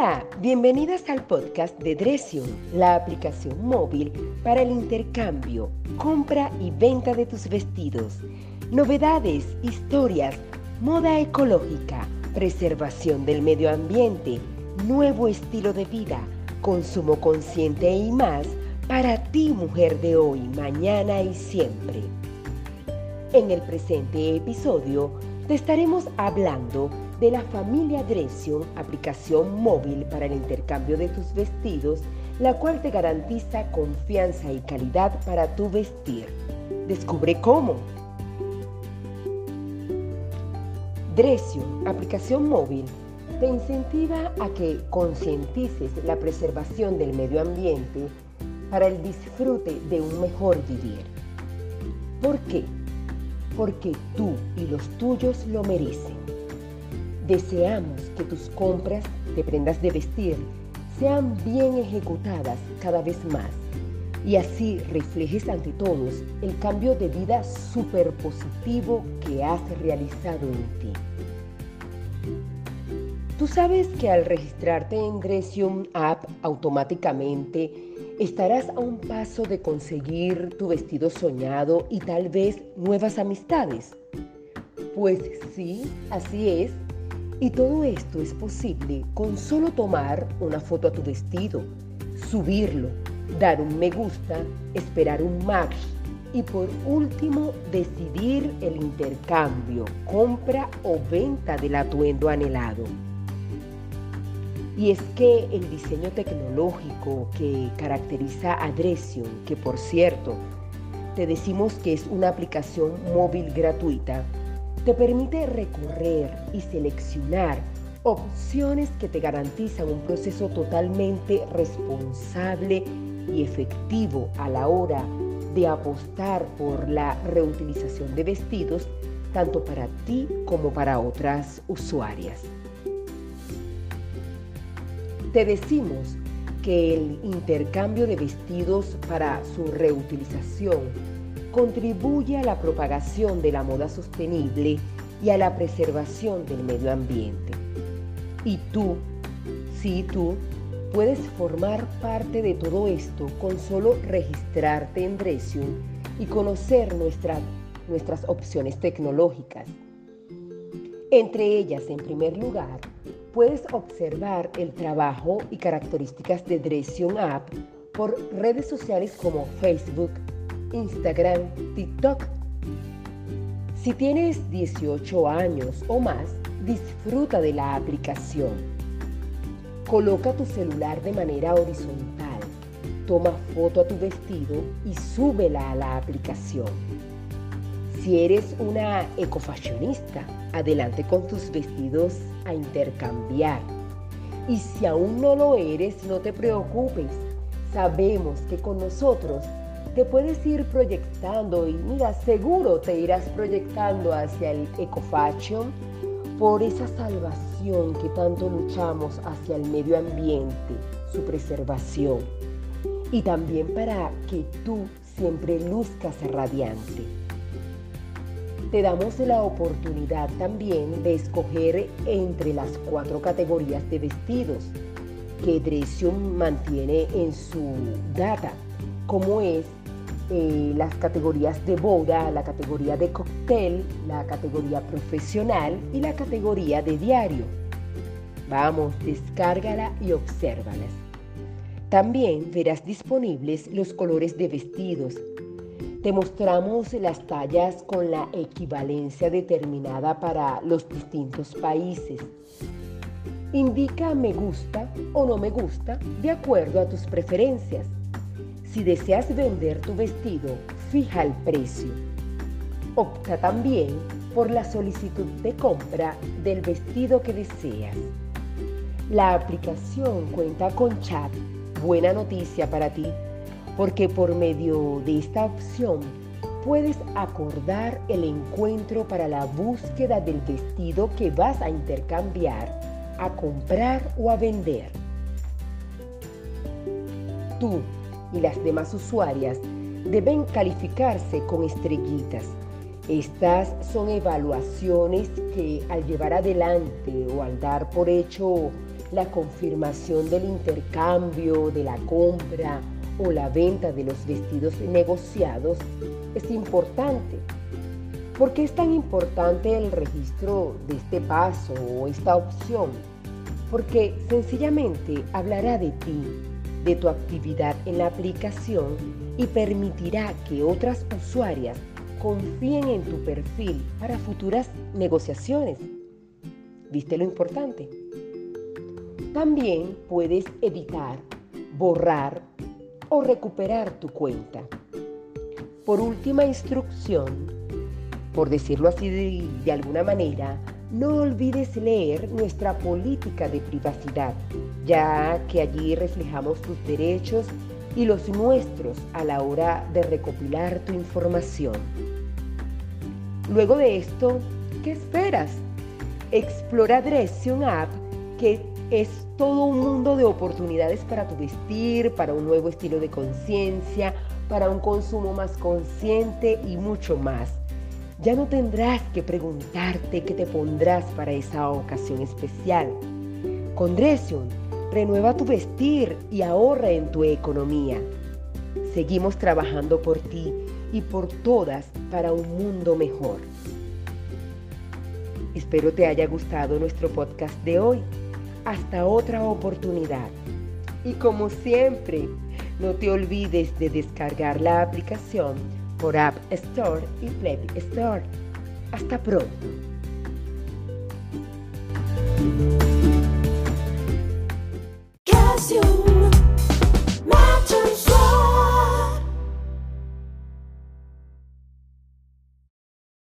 Hola, bienvenidas al podcast de Dresium, la aplicación móvil para el intercambio, compra y venta de tus vestidos. Novedades, historias, moda ecológica, preservación del medio ambiente, nuevo estilo de vida, consumo consciente y más para ti mujer de hoy, mañana y siempre. En el presente episodio te estaremos hablando de la familia Dresion, aplicación móvil para el intercambio de tus vestidos, la cual te garantiza confianza y calidad para tu vestir. Descubre cómo. Dresion, aplicación móvil, te incentiva a que concientices la preservación del medio ambiente para el disfrute de un mejor vivir. ¿Por qué? Porque tú y los tuyos lo merecen. Deseamos que tus compras de prendas de vestir sean bien ejecutadas cada vez más y así reflejes ante todos el cambio de vida súper positivo que has realizado en ti. Tú sabes que al registrarte en Dresium App automáticamente estarás a un paso de conseguir tu vestido soñado y tal vez nuevas amistades. Pues sí, así es y todo esto es posible con solo tomar una foto a tu vestido, subirlo, dar un me gusta, esperar un match y por último decidir el intercambio, compra o venta del atuendo anhelado. Y es que el diseño tecnológico que caracteriza a Dresion, que por cierto, te decimos que es una aplicación móvil gratuita, te permite recorrer y seleccionar opciones que te garantizan un proceso totalmente responsable y efectivo a la hora de apostar por la reutilización de vestidos tanto para ti como para otras usuarias. Te decimos que el intercambio de vestidos para su reutilización contribuye a la propagación de la moda sostenible y a la preservación del medio ambiente. Y tú, sí tú, puedes formar parte de todo esto con solo registrarte en Dresium y conocer nuestras opciones tecnológicas. Entre ellas, en primer lugar, puedes observar el trabajo y características de Dresium App por redes sociales como Facebook, Instagram, TikTok. Si tienes 18 años o más, disfruta de la aplicación. Coloca tu celular de manera horizontal, toma foto a tu vestido y súbela a la aplicación. Si eres una ecofashionista, adelante con tus vestidos a intercambiar. Y si aún no lo eres, no te preocupes. Sabemos que con nosotros te puedes ir proyectando y mira, seguro te irás proyectando hacia el ecofashion por esa salvación que tanto luchamos hacia el medio ambiente, su preservación y también para que tú siempre luzcas radiante. Te damos la oportunidad también de escoger entre las cuatro categorías de vestidos que Dresium mantiene en su data, como es eh, las categorías de boda, la categoría de cóctel, la categoría profesional y la categoría de diario. Vamos, descárgala y obsérvalas. También verás disponibles los colores de vestidos. Te mostramos las tallas con la equivalencia determinada para los distintos países. Indica me gusta o no me gusta de acuerdo a tus preferencias. Si deseas vender tu vestido, fija el precio. Opta también por la solicitud de compra del vestido que deseas. La aplicación cuenta con chat, buena noticia para ti, porque por medio de esta opción puedes acordar el encuentro para la búsqueda del vestido que vas a intercambiar, a comprar o a vender. Tú y las demás usuarias deben calificarse con estrellitas. Estas son evaluaciones que al llevar adelante o al dar por hecho la confirmación del intercambio, de la compra o la venta de los vestidos negociados es importante. ¿Por qué es tan importante el registro de este paso o esta opción? Porque sencillamente hablará de ti, de tu actividad en la aplicación y permitirá que otras usuarias confíen en tu perfil para futuras negociaciones. ¿Viste lo importante? También puedes editar, borrar o recuperar tu cuenta. Por última instrucción, por decirlo así de, de, alguna manera, no olvides leer nuestra política de privacidad, ya que allí reflejamos tus derechos y los nuestros a la hora de recopilar tu información. Luego de esto, ¿qué esperas? Explora Dresion App, que es todo un mundo de oportunidades para tu vestir, para un nuevo estilo de conciencia, para un consumo más consciente y mucho más. Ya no tendrás que preguntarte qué te pondrás para esa ocasión especial. Con Dresion, renueva tu vestir y ahorra en tu economía. Seguimos trabajando por ti y por todas para un mundo mejor. Espero te haya gustado nuestro podcast de hoy. Hasta otra oportunidad. Y como siempre, no te olvides de descargar la aplicación por App Store y Play Store. Hasta pronto.